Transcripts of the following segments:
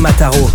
Mataro.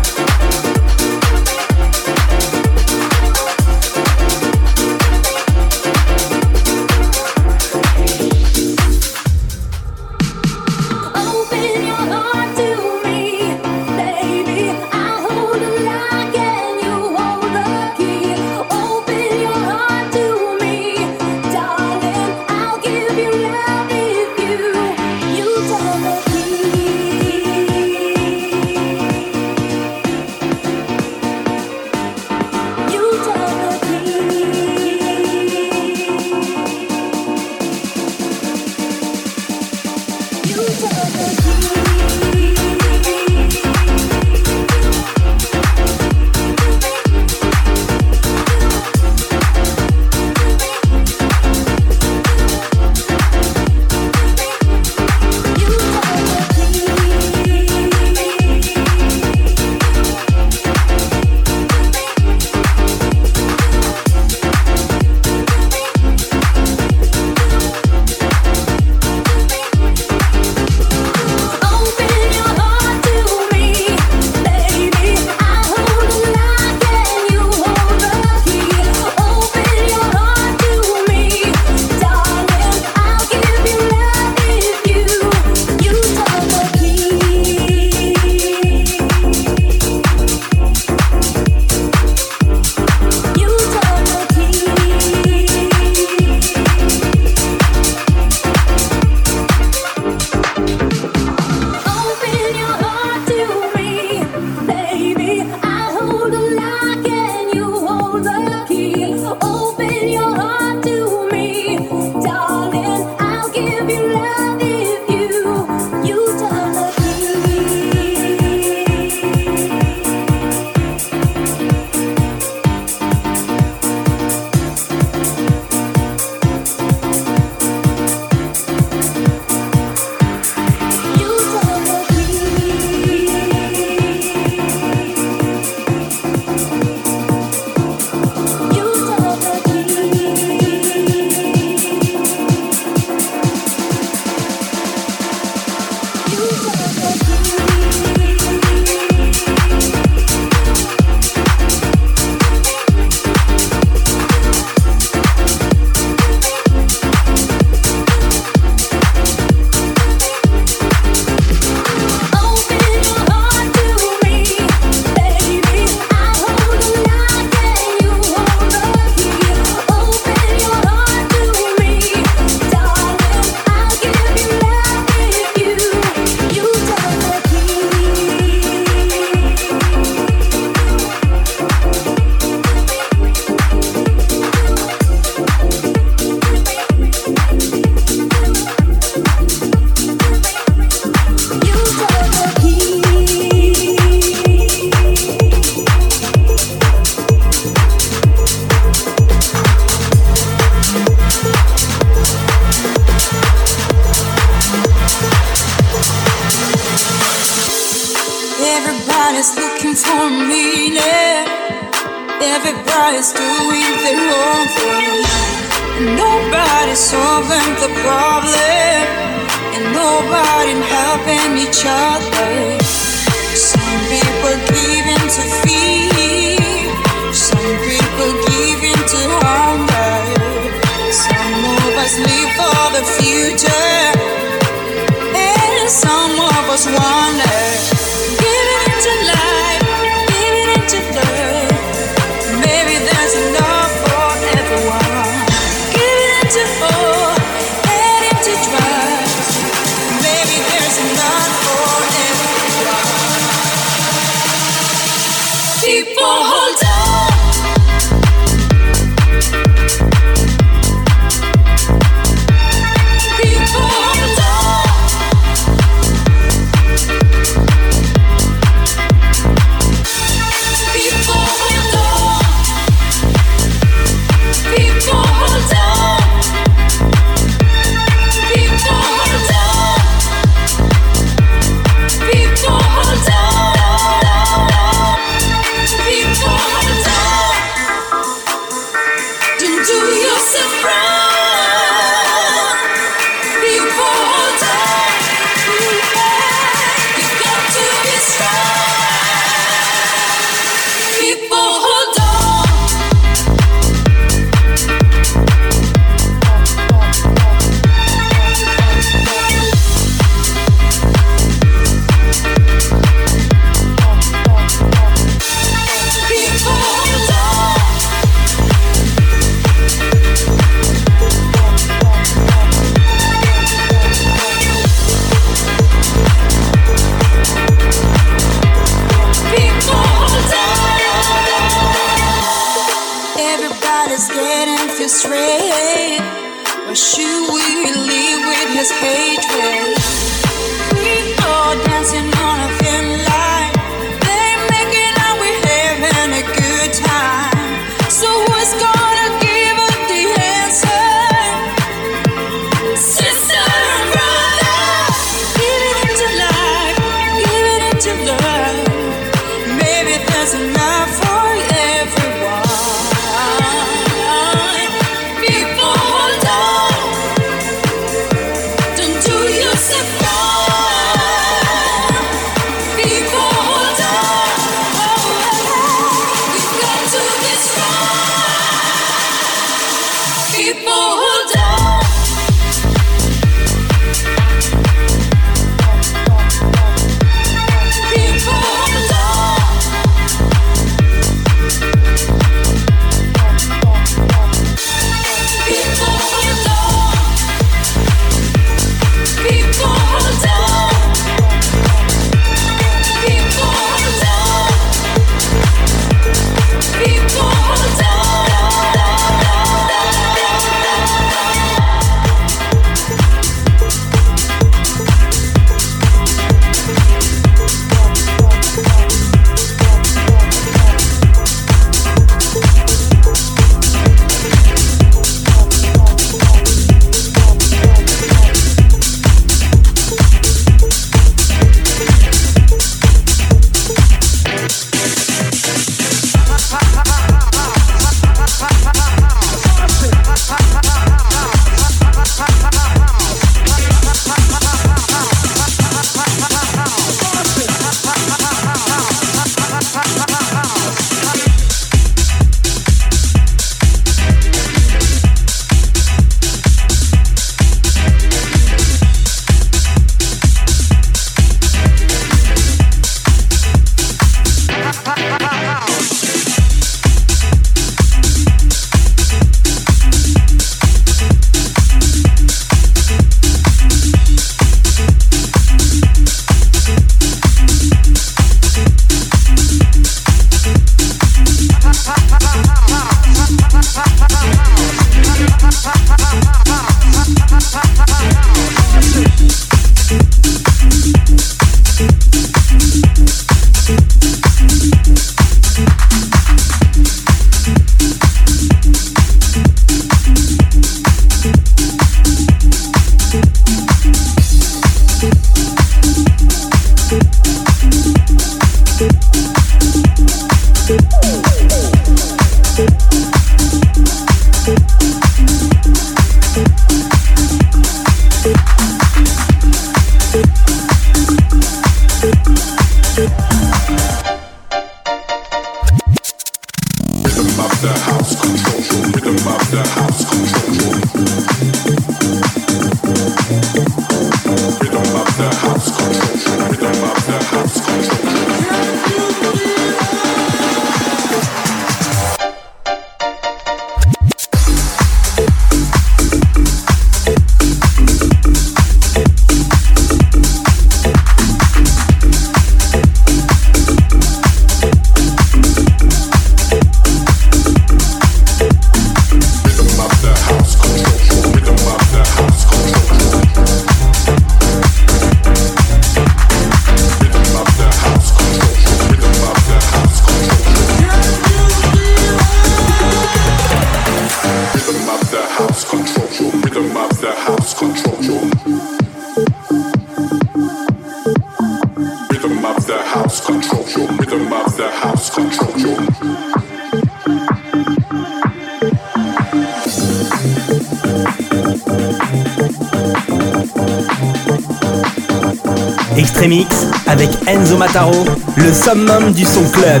sa mère dit son club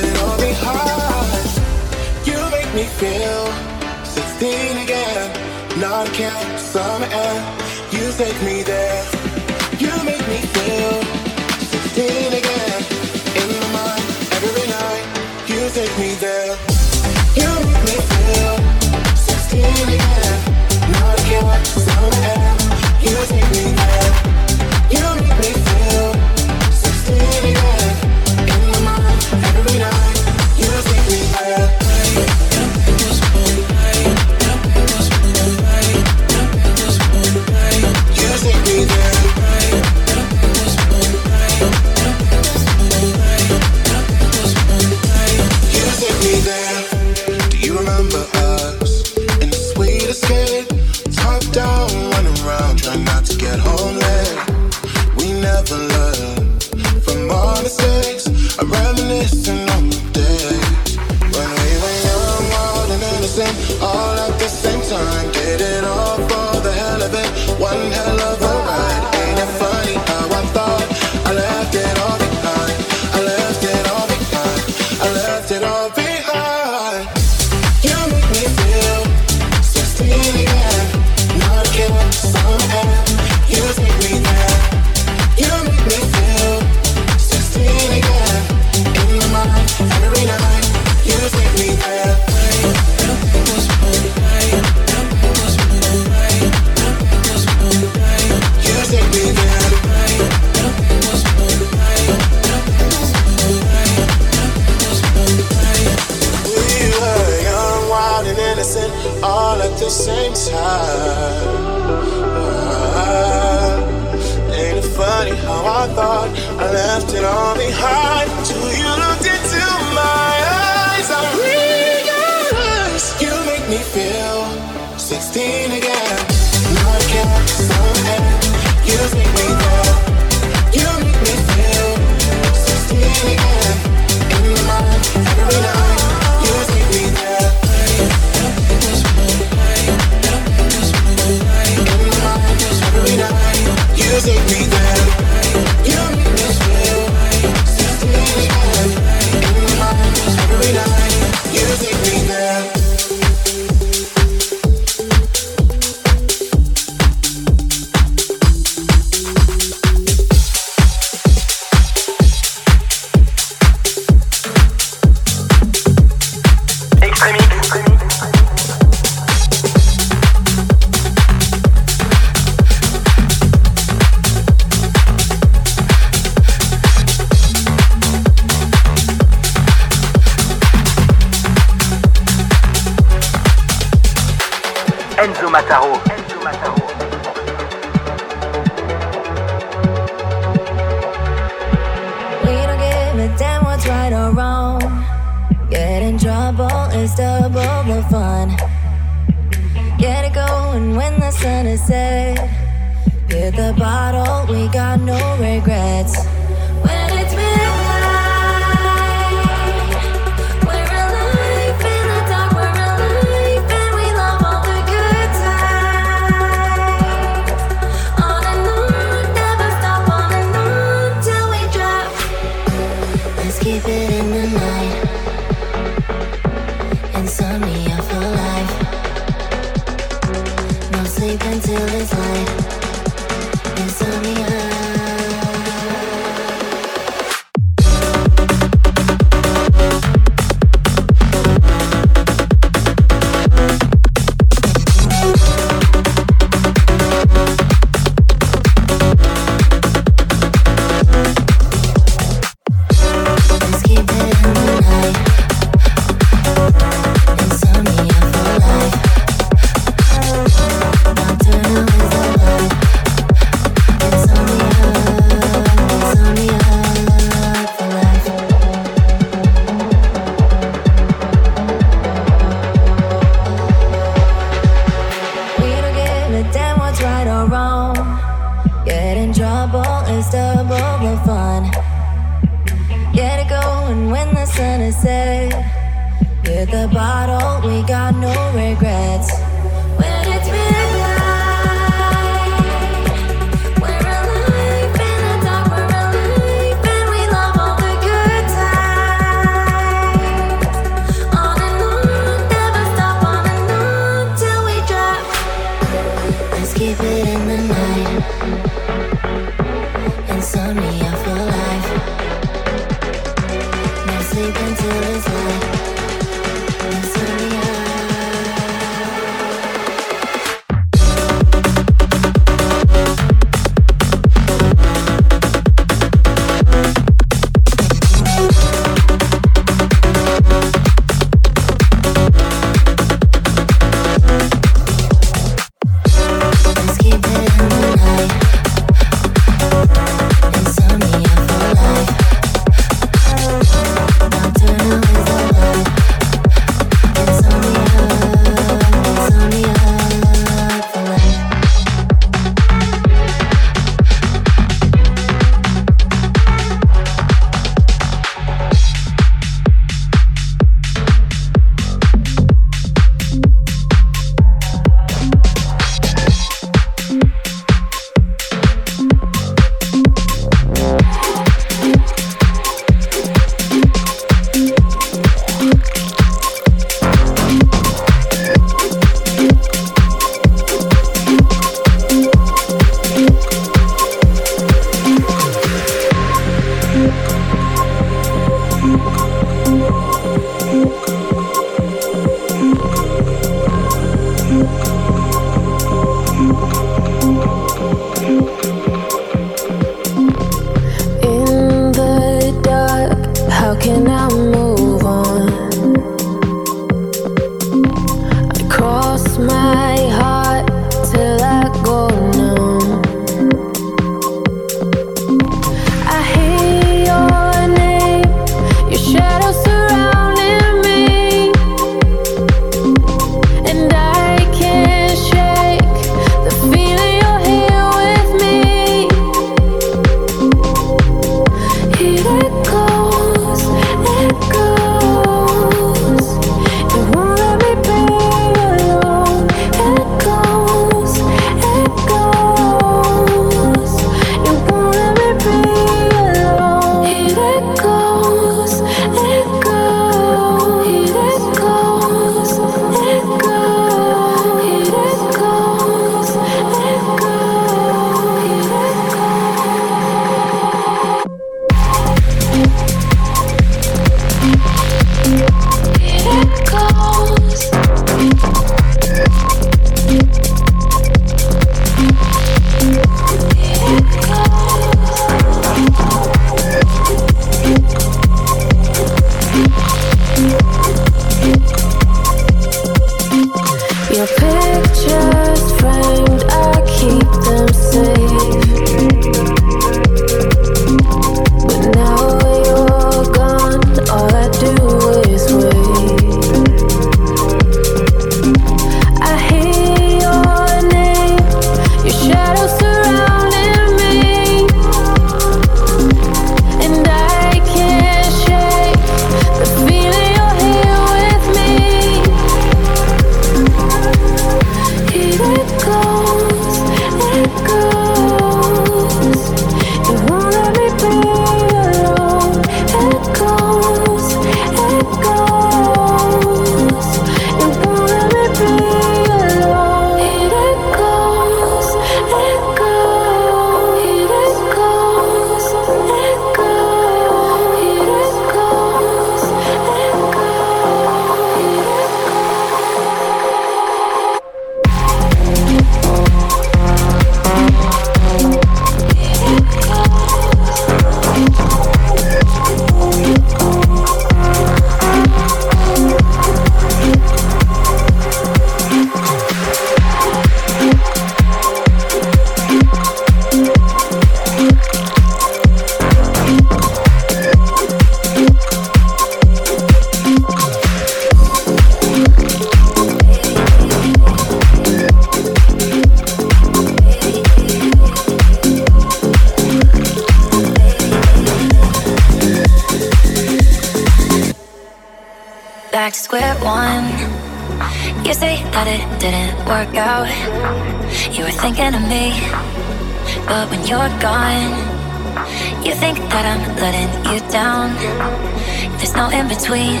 in between.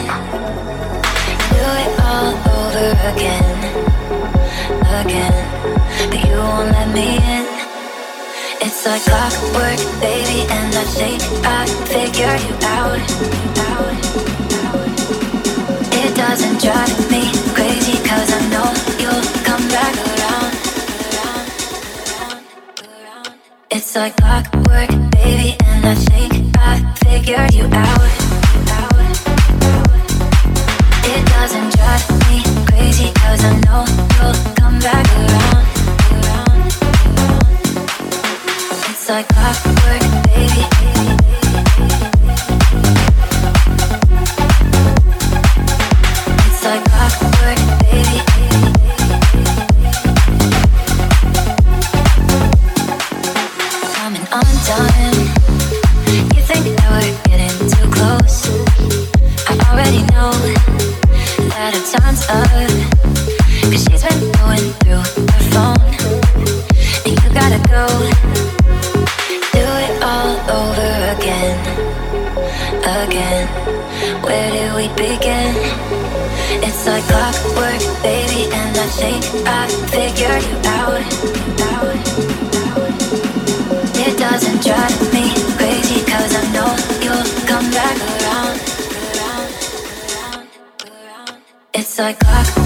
Do it all over again, again. But you won't let me in. It's like clockwork, baby, and I think I figure you out, out, It doesn't drive me crazy, cause I know you'll come back around. It's like clockwork, baby, and I think I figured you out like clockwork, baby. I figured you out. It doesn't drive me crazy, I know you'll come back around. It's like clockwork.